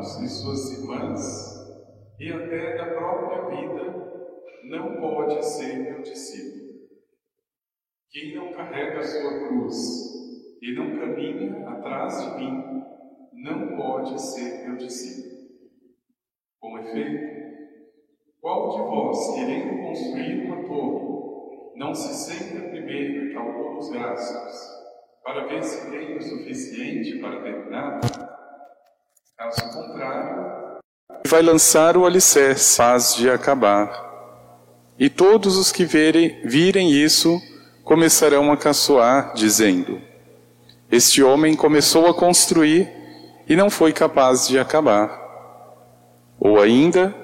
Irmãos e suas irmãs, e até da própria vida, não pode ser meu discípulo. Quem não carrega a sua cruz e não caminha atrás de mim, não pode ser meu discípulo. Com efeito, qual de vós, querendo construir uma torre, não se senta primeiro e calcula os gastos, para ver se tem o suficiente para terminar? Caso contrário, vai lançar o alicerce, faz de acabar. E todos os que verem, virem isso começarão a caçoar, dizendo: Este homem começou a construir e não foi capaz de acabar. Ou ainda,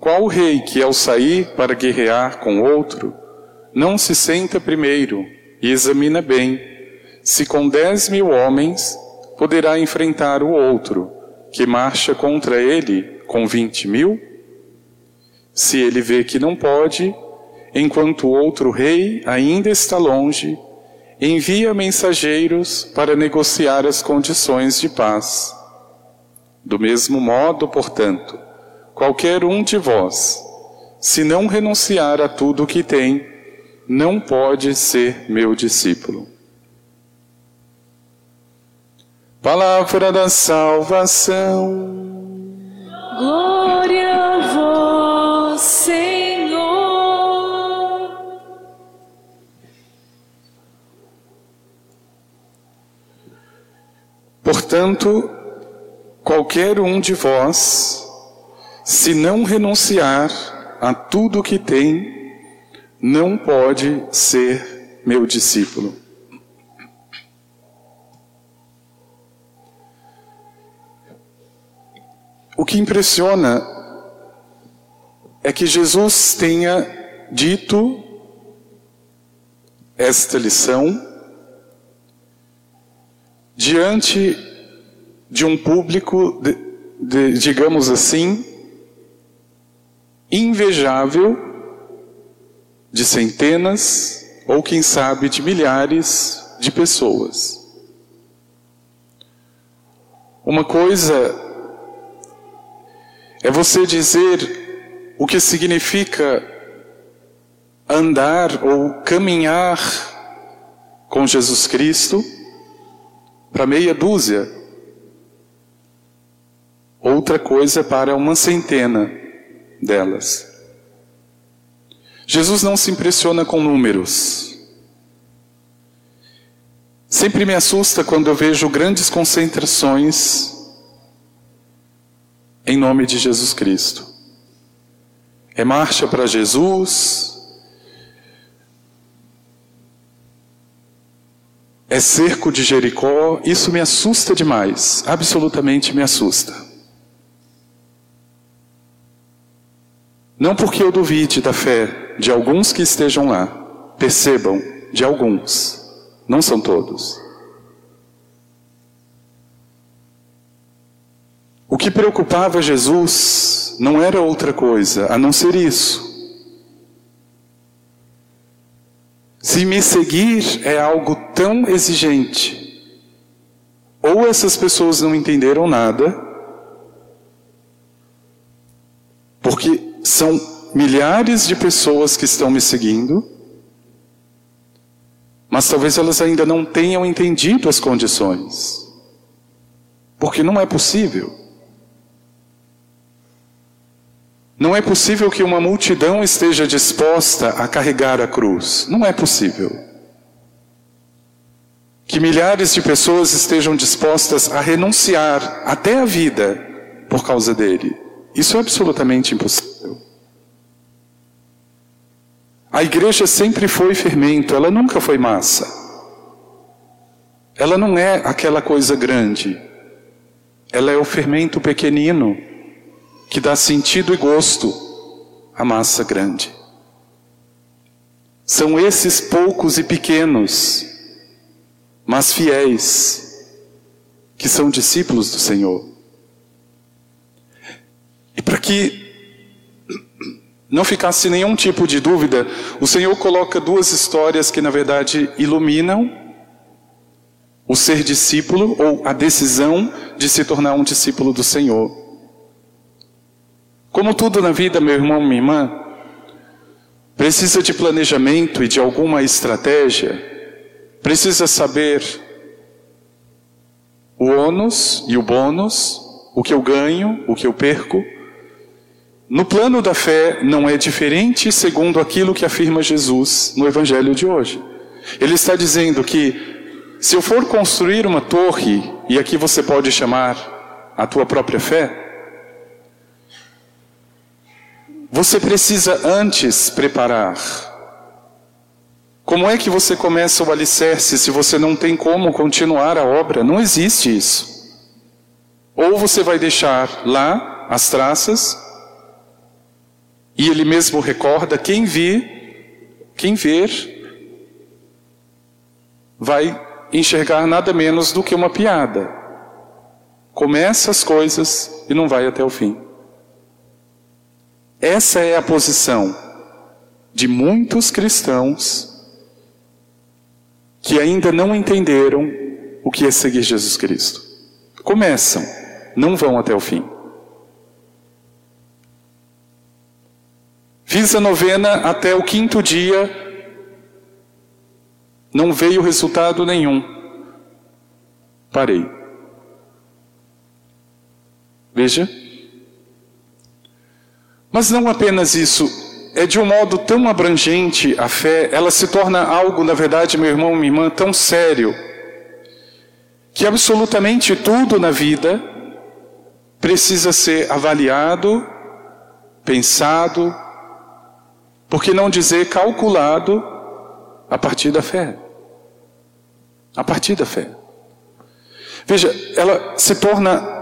qual rei que ao sair para guerrear com outro, não se senta primeiro e examina bem se com dez mil homens poderá enfrentar o outro, que marcha contra ele com vinte mil? Se ele vê que não pode, enquanto o outro rei ainda está longe, envia mensageiros para negociar as condições de paz. Do mesmo modo, portanto, qualquer um de vós, se não renunciar a tudo o que tem, não pode ser meu discípulo. Palavra da salvação. Glória a vós, Senhor. Portanto, qualquer um de vós, se não renunciar a tudo o que tem, não pode ser meu discípulo. O que impressiona é que Jesus tenha dito esta lição diante de um público, de, de, digamos assim, invejável, de centenas ou quem sabe de milhares de pessoas. Uma coisa é você dizer o que significa andar ou caminhar com Jesus Cristo para meia dúzia. Outra coisa para uma centena delas. Jesus não se impressiona com números. Sempre me assusta quando eu vejo grandes concentrações em nome de Jesus Cristo. É marcha para Jesus, é cerco de Jericó, isso me assusta demais, absolutamente me assusta. Não porque eu duvide da fé de alguns que estejam lá, percebam, de alguns, não são todos. O que preocupava Jesus não era outra coisa a não ser isso. Se me seguir é algo tão exigente, ou essas pessoas não entenderam nada, porque são milhares de pessoas que estão me seguindo, mas talvez elas ainda não tenham entendido as condições, porque não é possível. Não é possível que uma multidão esteja disposta a carregar a cruz. Não é possível. Que milhares de pessoas estejam dispostas a renunciar até a vida por causa dele. Isso é absolutamente impossível. A igreja sempre foi fermento, ela nunca foi massa. Ela não é aquela coisa grande. Ela é o fermento pequenino que dá sentido e gosto à massa grande. São esses poucos e pequenos, mas fiéis, que são discípulos do Senhor. E para que não ficasse nenhum tipo de dúvida, o Senhor coloca duas histórias que, na verdade, iluminam o ser discípulo ou a decisão de se tornar um discípulo do Senhor. Como tudo na vida, meu irmão, minha irmã, precisa de planejamento e de alguma estratégia, precisa saber o ônus e o bônus, o que eu ganho, o que eu perco. No plano da fé não é diferente segundo aquilo que afirma Jesus no evangelho de hoje. Ele está dizendo que se eu for construir uma torre, e aqui você pode chamar a tua própria fé, você precisa antes preparar. Como é que você começa o alicerce se você não tem como continuar a obra? Não existe isso. Ou você vai deixar lá as traças e ele mesmo recorda, quem vir, quem ver, vai enxergar nada menos do que uma piada. Começa as coisas e não vai até o fim. Essa é a posição de muitos cristãos que ainda não entenderam o que é seguir Jesus Cristo. Começam, não vão até o fim. Fiz a novena até o quinto dia, não veio resultado nenhum. Parei. Veja. Mas não apenas isso, é de um modo tão abrangente a fé, ela se torna algo, na verdade, meu irmão, minha irmã, tão sério, que absolutamente tudo na vida precisa ser avaliado, pensado, por que não dizer calculado a partir da fé? A partir da fé. Veja, ela se torna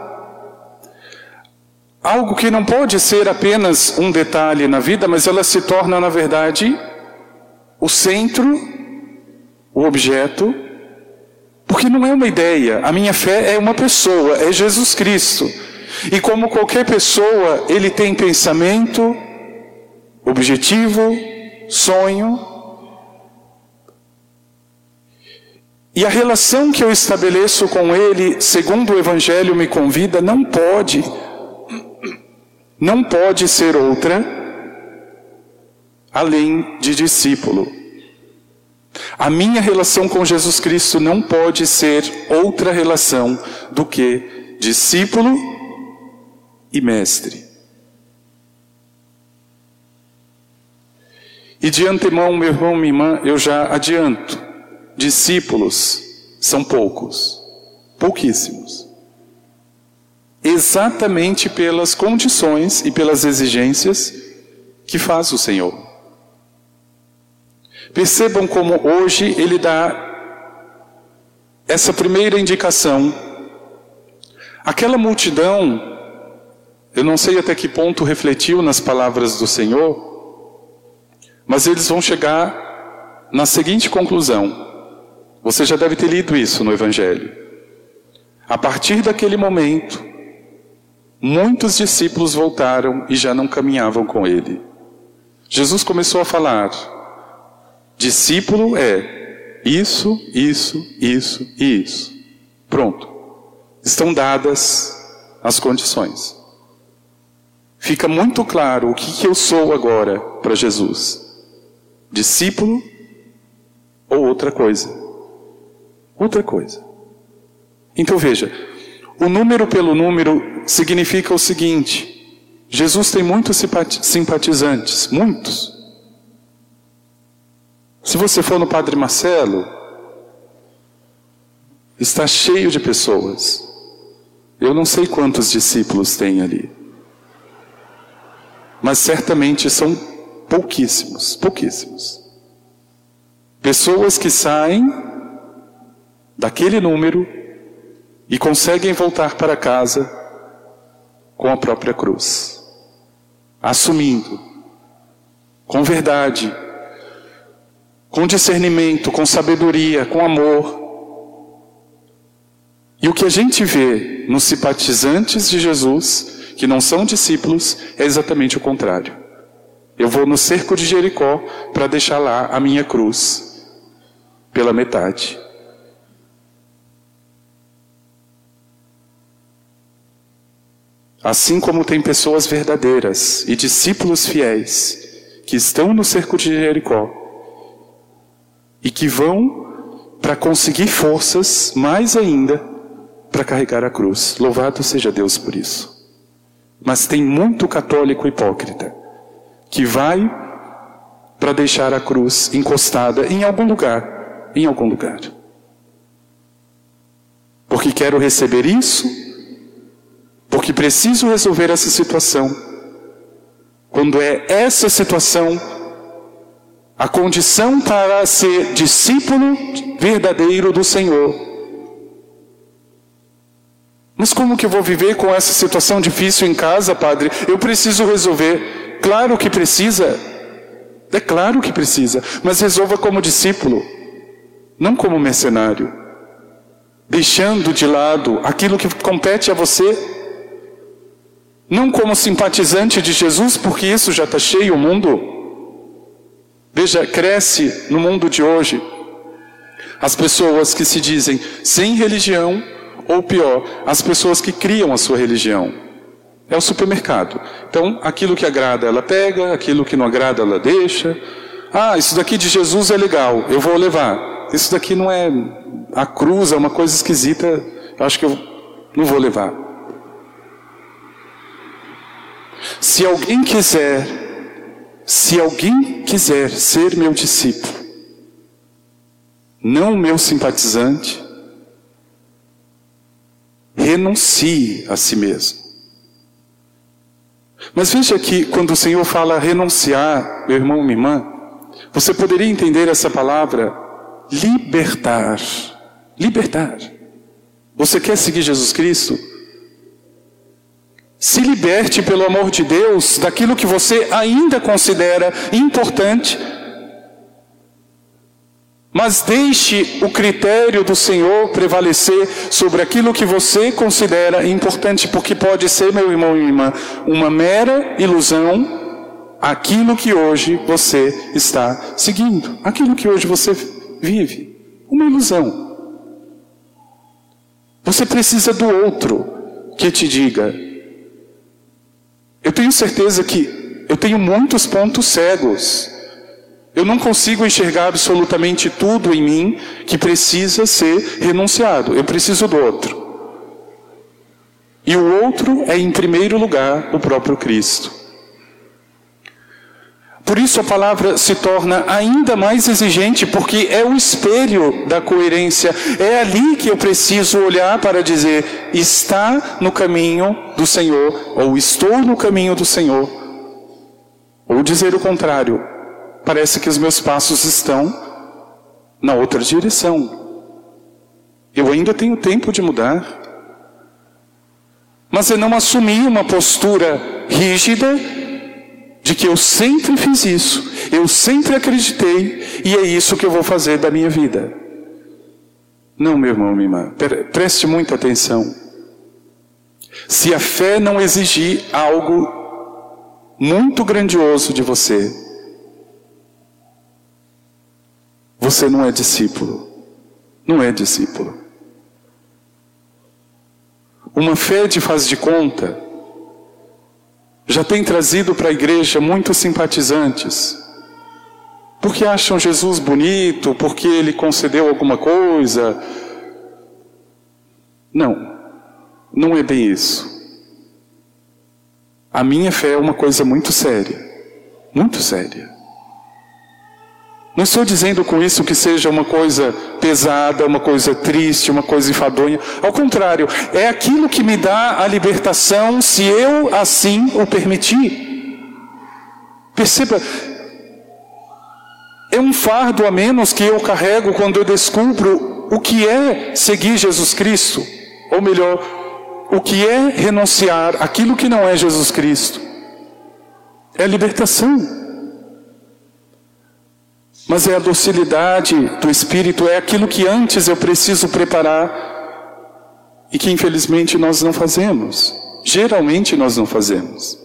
algo que não pode ser apenas um detalhe na vida, mas ela se torna, na verdade, o centro, o objeto, porque não é uma ideia, a minha fé é uma pessoa, é Jesus Cristo. E como qualquer pessoa, ele tem pensamento, objetivo, sonho. E a relação que eu estabeleço com Ele, segundo o Evangelho me convida, não pode, não pode ser outra além de discípulo. A minha relação com Jesus Cristo não pode ser outra relação do que discípulo e mestre. E de antemão, meu irmão, minha irmã, eu já adianto: discípulos são poucos, pouquíssimos. Exatamente pelas condições e pelas exigências que faz o Senhor. Percebam como hoje ele dá essa primeira indicação. Aquela multidão, eu não sei até que ponto refletiu nas palavras do Senhor, mas eles vão chegar na seguinte conclusão. Você já deve ter lido isso no Evangelho. A partir daquele momento, muitos discípulos voltaram e já não caminhavam com ele. Jesus começou a falar: discípulo é isso, isso, isso e isso. Pronto. Estão dadas as condições. Fica muito claro o que, que eu sou agora para Jesus discípulo ou outra coisa. Outra coisa. Então veja, o número pelo número significa o seguinte: Jesus tem muitos simpatizantes, muitos. Se você for no Padre Marcelo, está cheio de pessoas. Eu não sei quantos discípulos tem ali. Mas certamente são Pouquíssimos, pouquíssimos. Pessoas que saem daquele número e conseguem voltar para casa com a própria cruz, assumindo, com verdade, com discernimento, com sabedoria, com amor. E o que a gente vê nos simpatizantes de Jesus, que não são discípulos, é exatamente o contrário. Eu vou no cerco de Jericó para deixar lá a minha cruz, pela metade. Assim como tem pessoas verdadeiras e discípulos fiéis que estão no cerco de Jericó e que vão para conseguir forças mais ainda para carregar a cruz. Louvado seja Deus por isso. Mas tem muito católico hipócrita que vai para deixar a cruz encostada em algum lugar, em algum lugar. Porque quero receber isso, porque preciso resolver essa situação. Quando é essa situação a condição para ser discípulo verdadeiro do Senhor. Mas como que eu vou viver com essa situação difícil em casa, Padre? Eu preciso resolver. Claro que precisa. É claro que precisa. Mas resolva como discípulo, não como mercenário. Deixando de lado aquilo que compete a você. Não como simpatizante de Jesus, porque isso já está cheio o mundo. Veja, cresce no mundo de hoje as pessoas que se dizem sem religião, ou pior, as pessoas que criam a sua religião. É o supermercado. Então, aquilo que agrada ela pega, aquilo que não agrada ela deixa. Ah, isso daqui de Jesus é legal, eu vou levar. Isso daqui não é a cruz, é uma coisa esquisita, acho que eu não vou levar. Se alguém quiser se alguém quiser ser meu discípulo, não meu simpatizante, renuncie a si mesmo. Mas veja que quando o Senhor fala renunciar, meu irmão, minha irmã, você poderia entender essa palavra libertar. Libertar. Você quer seguir Jesus Cristo? Se liberte, pelo amor de Deus, daquilo que você ainda considera importante, mas deixe o critério do Senhor prevalecer sobre aquilo que você considera importante, porque pode ser, meu irmão e irmã, uma mera ilusão aquilo que hoje você está seguindo, aquilo que hoje você vive, uma ilusão. Você precisa do outro que te diga: eu tenho certeza que eu tenho muitos pontos cegos. Eu não consigo enxergar absolutamente tudo em mim que precisa ser renunciado. Eu preciso do outro. E o outro é, em primeiro lugar, o próprio Cristo. Por isso a palavra se torna ainda mais exigente, porque é o espelho da coerência. É ali que eu preciso olhar para dizer: está no caminho do Senhor, ou estou no caminho do Senhor. Ou dizer o contrário: parece que os meus passos estão na outra direção. Eu ainda tenho tempo de mudar. Mas eu não assumi uma postura rígida de que eu sempre fiz isso, eu sempre acreditei e é isso que eu vou fazer da minha vida. Não, meu irmão, minha irmã, preste muita atenção. Se a fé não exigir algo muito grandioso de você, você não é discípulo. Não é discípulo. Uma fé de faz de conta já tem trazido para a igreja muitos simpatizantes, porque acham Jesus bonito, porque ele concedeu alguma coisa. Não, não é bem isso. A minha fé é uma coisa muito séria, muito séria. Não estou dizendo com isso que seja uma coisa pesada, uma coisa triste, uma coisa enfadonha. Ao contrário, é aquilo que me dá a libertação se eu assim o permitir. Perceba, É um fardo a menos que eu carrego quando eu descubro o que é seguir Jesus Cristo, ou melhor, o que é renunciar aquilo que não é Jesus Cristo. É libertação. Mas é a docilidade do Espírito, é aquilo que antes eu preciso preparar e que infelizmente nós não fazemos. Geralmente nós não fazemos.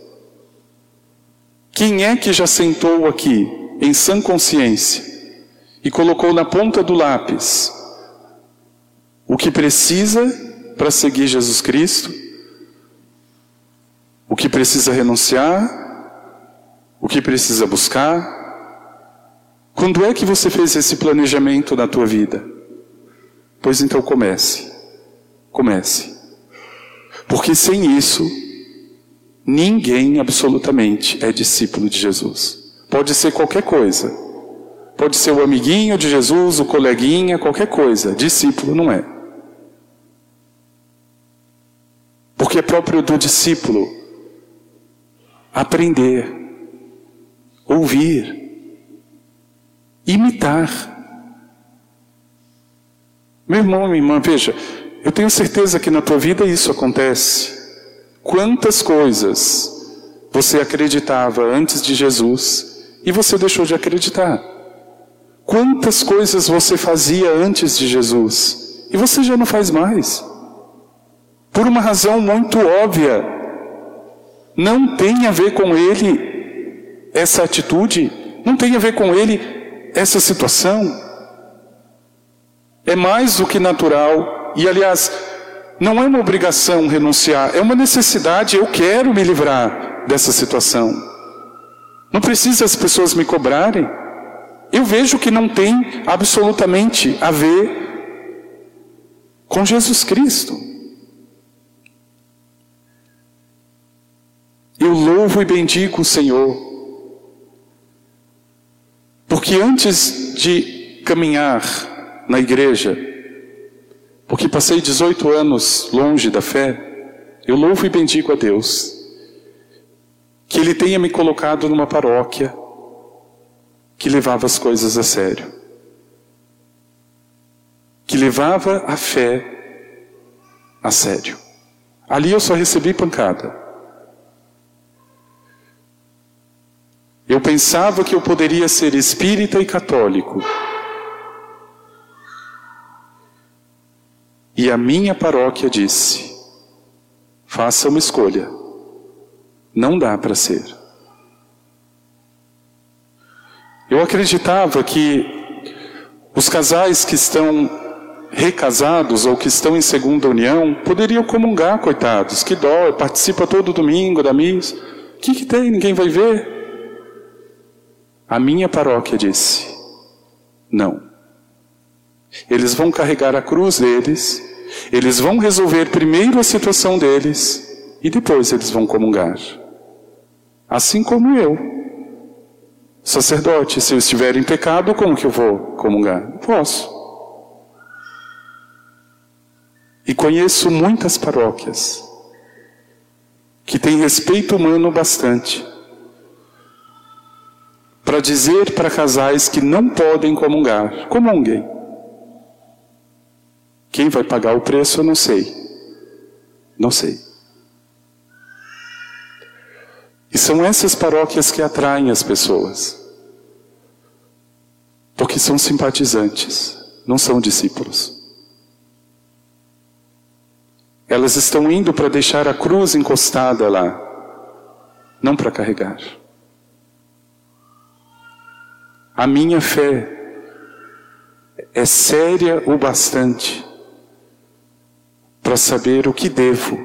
Quem é que já sentou aqui, em sã consciência, e colocou na ponta do lápis o que precisa para seguir Jesus Cristo, o que precisa renunciar, o que precisa buscar? Quando é que você fez esse planejamento na tua vida? Pois então comece. Comece. Porque sem isso, ninguém absolutamente é discípulo de Jesus. Pode ser qualquer coisa. Pode ser o amiguinho de Jesus, o coleguinha, qualquer coisa. Discípulo não é. Porque é próprio do discípulo aprender, ouvir, imitar. Meu irmão, minha irmã, veja, eu tenho certeza que na tua vida isso acontece. Quantas coisas você acreditava antes de Jesus e você deixou de acreditar? Quantas coisas você fazia antes de Jesus e você já não faz mais? Por uma razão muito óbvia. Não tem a ver com ele essa atitude, não tem a ver com ele essa situação. É mais do que natural e aliás, não é uma obrigação renunciar, é uma necessidade. Eu quero me livrar dessa situação. Não precisa as pessoas me cobrarem. Eu vejo que não tem absolutamente a ver com Jesus Cristo. Eu louvo e bendigo o Senhor, porque antes de caminhar na igreja, porque passei 18 anos longe da fé, eu louvo e bendigo a Deus que Ele tenha me colocado numa paróquia que levava as coisas a sério, que levava a fé a sério. Ali eu só recebi pancada. Eu pensava que eu poderia ser espírita e católico. E a minha paróquia disse: faça uma escolha. Não dá para ser. Eu acreditava que os casais que estão recasados ou que estão em segunda união poderiam comungar, coitados, que dó, participa todo domingo da missa. O que, que tem? Ninguém vai ver. A minha paróquia disse: não. Eles vão carregar a cruz deles eles vão resolver primeiro a situação deles e depois eles vão comungar. Assim como eu. Sacerdote, se eu estiver em pecado, como que eu vou comungar? Não posso. E conheço muitas paróquias que têm respeito humano bastante para dizer para casais que não podem comungar: comunguem. Quem vai pagar o preço, eu não sei. Não sei. E são essas paróquias que atraem as pessoas. Porque são simpatizantes, não são discípulos. Elas estão indo para deixar a cruz encostada lá, não para carregar. A minha fé é séria o bastante para saber o que devo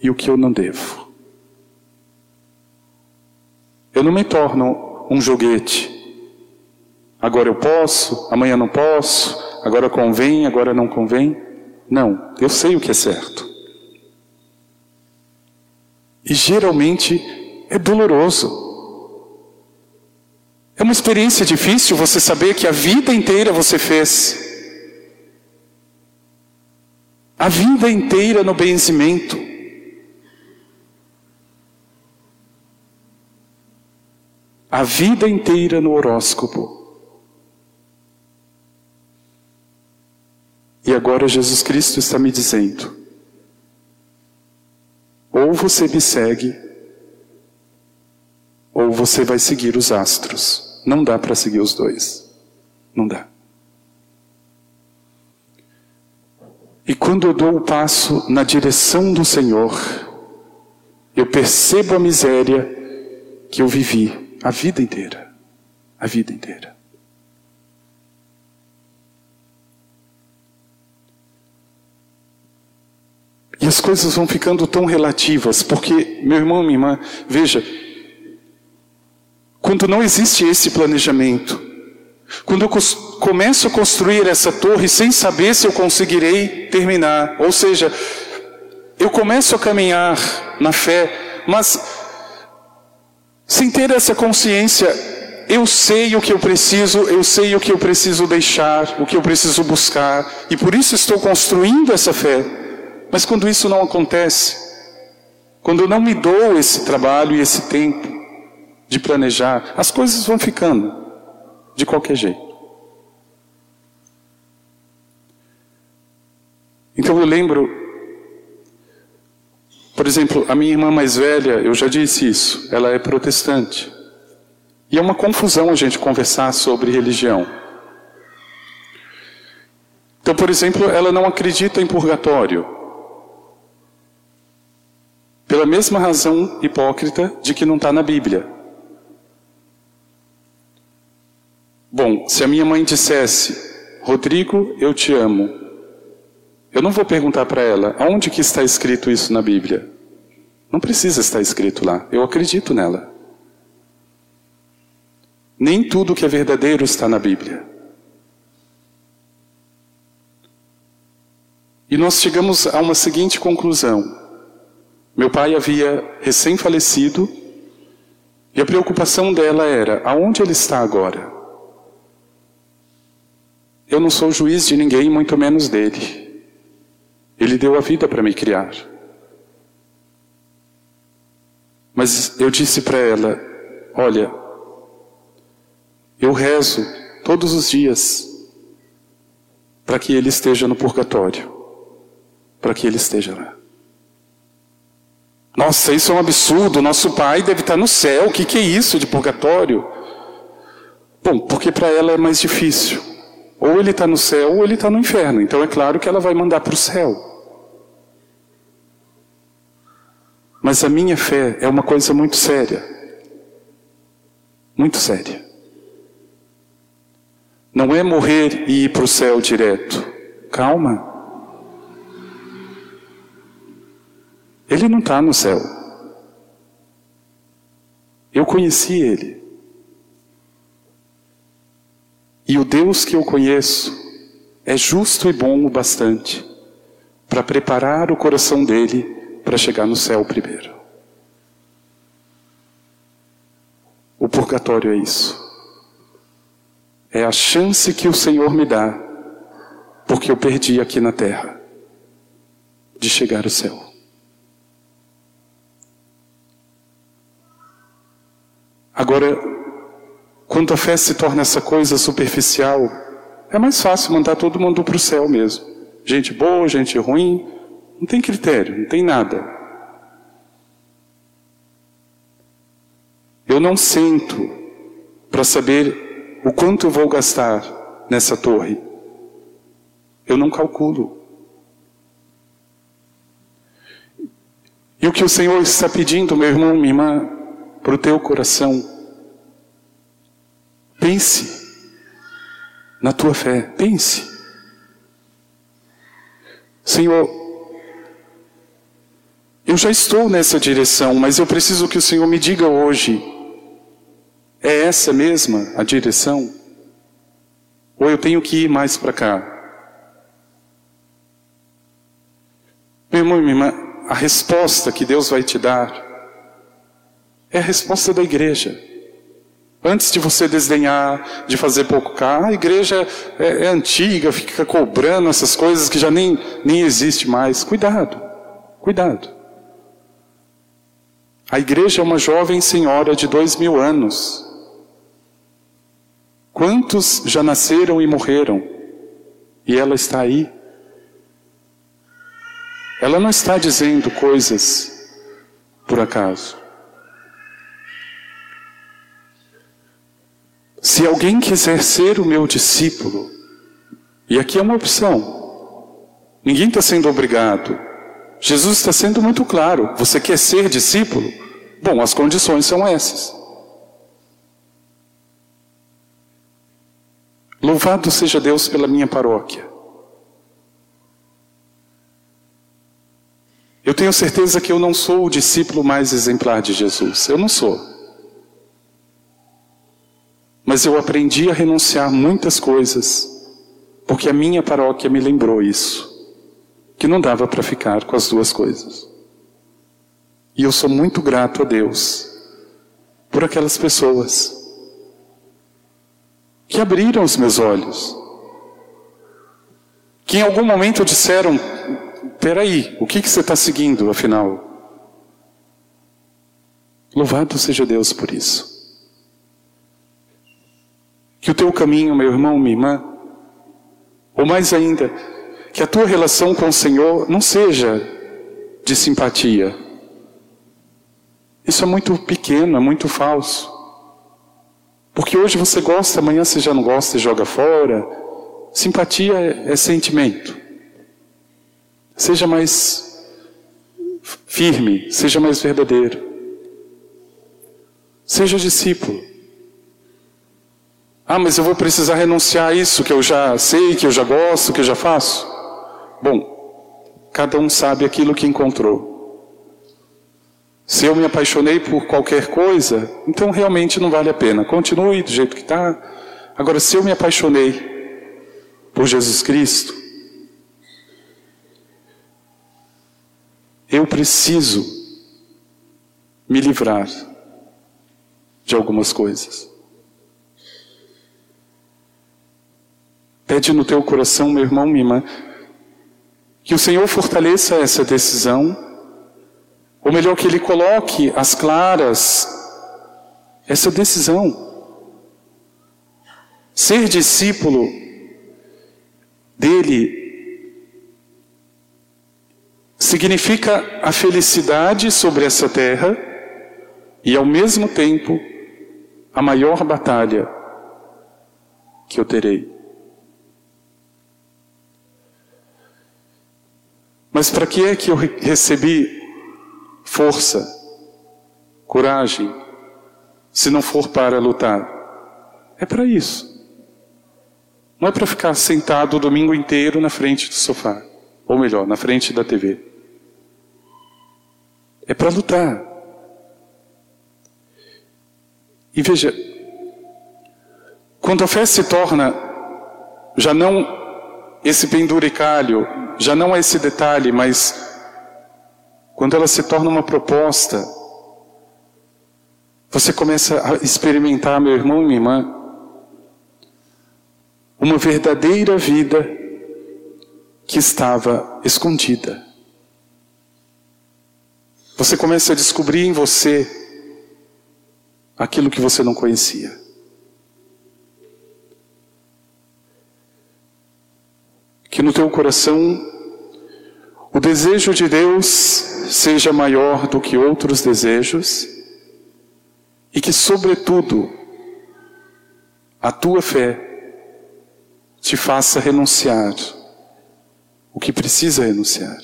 e o que eu não devo. Eu não me torno um joguete. Agora eu posso, amanhã não posso, agora convém, agora não convém. Não, eu sei o que é certo. E geralmente é doloroso. É uma experiência difícil você saber que a vida inteira você fez. A vida inteira no benzimento. A vida inteira no horóscopo. E agora Jesus Cristo está me dizendo: ou você me segue, ou você vai seguir os astros. Não dá para seguir os dois. Não dá. E quando eu dou o passo na direção do Senhor, eu percebo a miséria que eu vivi a vida inteira. A vida inteira. E as coisas vão ficando tão relativas, porque, meu irmão, minha irmã, veja, quando não existe esse planejamento, quando eu começo a construir essa torre sem saber se eu conseguirei terminar, ou seja, eu começo a caminhar na fé, mas sem ter essa consciência, eu sei o que eu preciso, eu sei o que eu preciso deixar, o que eu preciso buscar, e por isso estou construindo essa fé. Mas quando isso não acontece, quando eu não me dou esse trabalho e esse tempo de planejar, as coisas vão ficando de qualquer jeito. Então eu lembro, por exemplo, a minha irmã mais velha, eu já disse isso, ela é protestante. E é uma confusão a gente conversar sobre religião. Então, por exemplo, ela não acredita em purgatório. Pela mesma razão hipócrita de que não está na Bíblia. Bom, se a minha mãe dissesse, Rodrigo, eu te amo, eu não vou perguntar para ela, aonde que está escrito isso na Bíblia? Não precisa estar escrito lá, eu acredito nela. Nem tudo que é verdadeiro está na Bíblia. E nós chegamos a uma seguinte conclusão. Meu pai havia recém-falecido e a preocupação dela era: aonde ele está agora? Eu não sou juiz de ninguém, muito menos dele. Ele deu a vida para me criar. Mas eu disse para ela: Olha, eu rezo todos os dias para que ele esteja no purgatório, para que ele esteja lá. Nossa, isso é um absurdo. Nosso pai deve estar no céu. O que, que é isso de purgatório? Bom, porque para ela é mais difícil. Ou ele está no céu ou ele está no inferno. Então é claro que ela vai mandar para o céu. Mas a minha fé é uma coisa muito séria. Muito séria. Não é morrer e ir para o céu direto. Calma. Ele não está no céu. Eu conheci ele. E o Deus que eu conheço é justo e bom o bastante para preparar o coração dele para chegar no céu primeiro. O purgatório é isso. É a chance que o Senhor me dá, porque eu perdi aqui na terra, de chegar ao céu. Agora, quando a fé se torna essa coisa superficial, é mais fácil mandar todo mundo para o céu mesmo. Gente boa, gente ruim, não tem critério, não tem nada. Eu não sento para saber o quanto eu vou gastar nessa torre. Eu não calculo. E o que o Senhor está pedindo, meu irmão, minha irmã, para o teu coração. Pense na tua fé, pense. Senhor, eu já estou nessa direção, mas eu preciso que o Senhor me diga hoje: é essa mesma a direção? Ou eu tenho que ir mais para cá? Meu irmão, minha irmã, a resposta que Deus vai te dar é a resposta da igreja. Antes de você desdenhar, de fazer pouco cá, a igreja é, é, antiga, fica cobrando essas coisas que já nem, nem existe mais. Cuidado, cuidado. A igreja é uma jovem senhora de dois mil anos. Quantos já nasceram e morreram? E ela está aí, ela não está dizendo coisas por acaso. Se alguém quiser ser o meu discípulo, e aqui é uma opção, ninguém está sendo obrigado. Jesus está sendo muito claro: você quer ser discípulo? Bom, as condições são essas. Louvado seja Deus pela minha paróquia. Eu tenho certeza que eu não sou o discípulo mais exemplar de Jesus. Eu não sou. Mas eu aprendi a renunciar muitas coisas, porque a minha paróquia me lembrou isso, que não dava para ficar com as duas coisas. E eu sou muito grato a Deus por aquelas pessoas que abriram os meus olhos, que em algum momento disseram: Peraí, o que, que você está seguindo, afinal? Louvado seja Deus por isso. Que o teu caminho, meu irmão, minha irmã, ou mais ainda, que a tua relação com o Senhor não seja de simpatia. Isso é muito pequeno, é muito falso. Porque hoje você gosta, amanhã você já não gosta e joga fora. Simpatia é, é sentimento. Seja mais firme, seja mais verdadeiro. Seja discípulo. Ah, mas eu vou precisar renunciar a isso que eu já sei, que eu já gosto, que eu já faço. Bom, cada um sabe aquilo que encontrou. Se eu me apaixonei por qualquer coisa, então realmente não vale a pena. Continue do jeito que está. Agora, se eu me apaixonei por Jesus Cristo, eu preciso me livrar de algumas coisas. Pede no teu coração, meu irmão, minha irmã, que o Senhor fortaleça essa decisão ou melhor, que ele coloque às claras essa decisão. Ser discípulo dele significa a felicidade sobre essa terra e, ao mesmo tempo, a maior batalha que eu terei. Mas para que é que eu recebi força, coragem, se não for para lutar. É para isso. Não é para ficar sentado o domingo inteiro na frente do sofá, ou melhor, na frente da TV. É para lutar. E veja, quando a fé se torna já não esse penduricalho, já não é esse detalhe, mas quando ela se torna uma proposta, você começa a experimentar, meu irmão e minha irmã, uma verdadeira vida que estava escondida. Você começa a descobrir em você aquilo que você não conhecia. Que no teu coração o desejo de Deus seja maior do que outros desejos e que, sobretudo, a tua fé te faça renunciar o que precisa renunciar.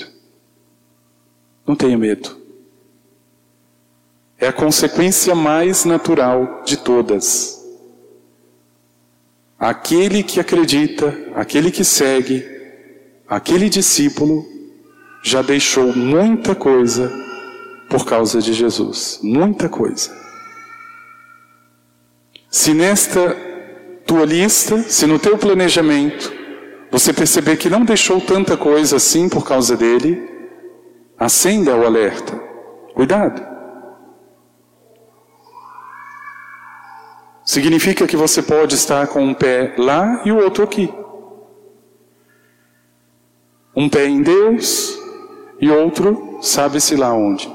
Não tenha medo. É a consequência mais natural de todas. Aquele que acredita, aquele que segue, aquele discípulo, já deixou muita coisa por causa de Jesus. Muita coisa. Se nesta tua lista, se no teu planejamento, você perceber que não deixou tanta coisa assim por causa dele, acenda o alerta. Cuidado. Significa que você pode estar com um pé lá e o outro aqui. Um pé em Deus, e outro sabe-se lá onde.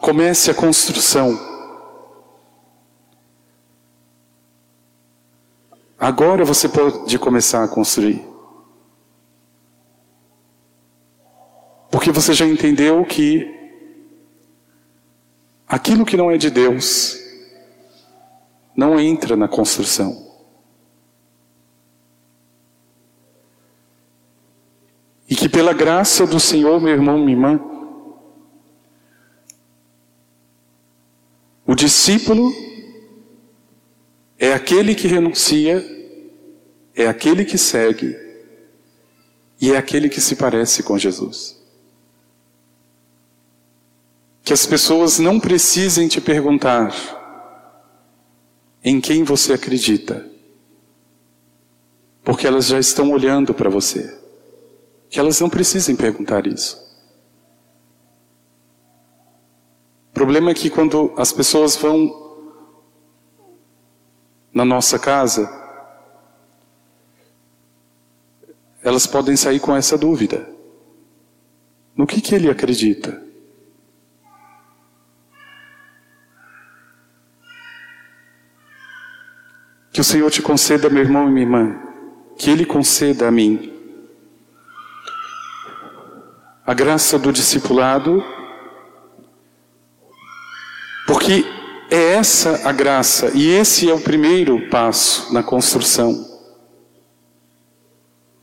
Comece a construção. Agora você pode começar a construir. Porque você já entendeu que aquilo que não é de Deus não entra na construção. E que pela graça do Senhor, meu irmão, minha irmã, o discípulo é aquele que renuncia, é aquele que segue e é aquele que se parece com Jesus. Que as pessoas não precisem te perguntar em quem você acredita, porque elas já estão olhando para você. Que elas não precisem perguntar isso. O problema é que quando as pessoas vão na nossa casa, elas podem sair com essa dúvida. No que, que ele acredita? Que o Senhor te conceda, meu irmão e minha irmã, que Ele conceda a mim a graça do discipulado, porque é essa a graça e esse é o primeiro passo na construção.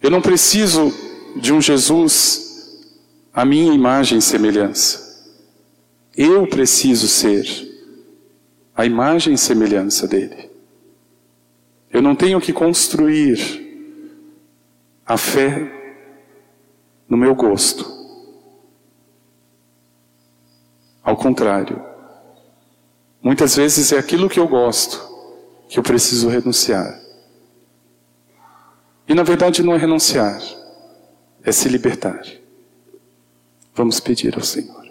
Eu não preciso de um Jesus à minha imagem e semelhança. Eu preciso ser a imagem e semelhança dele. Eu não tenho que construir a fé no meu gosto. Ao contrário, muitas vezes é aquilo que eu gosto que eu preciso renunciar. E na verdade não é renunciar, é se libertar. Vamos pedir ao Senhor.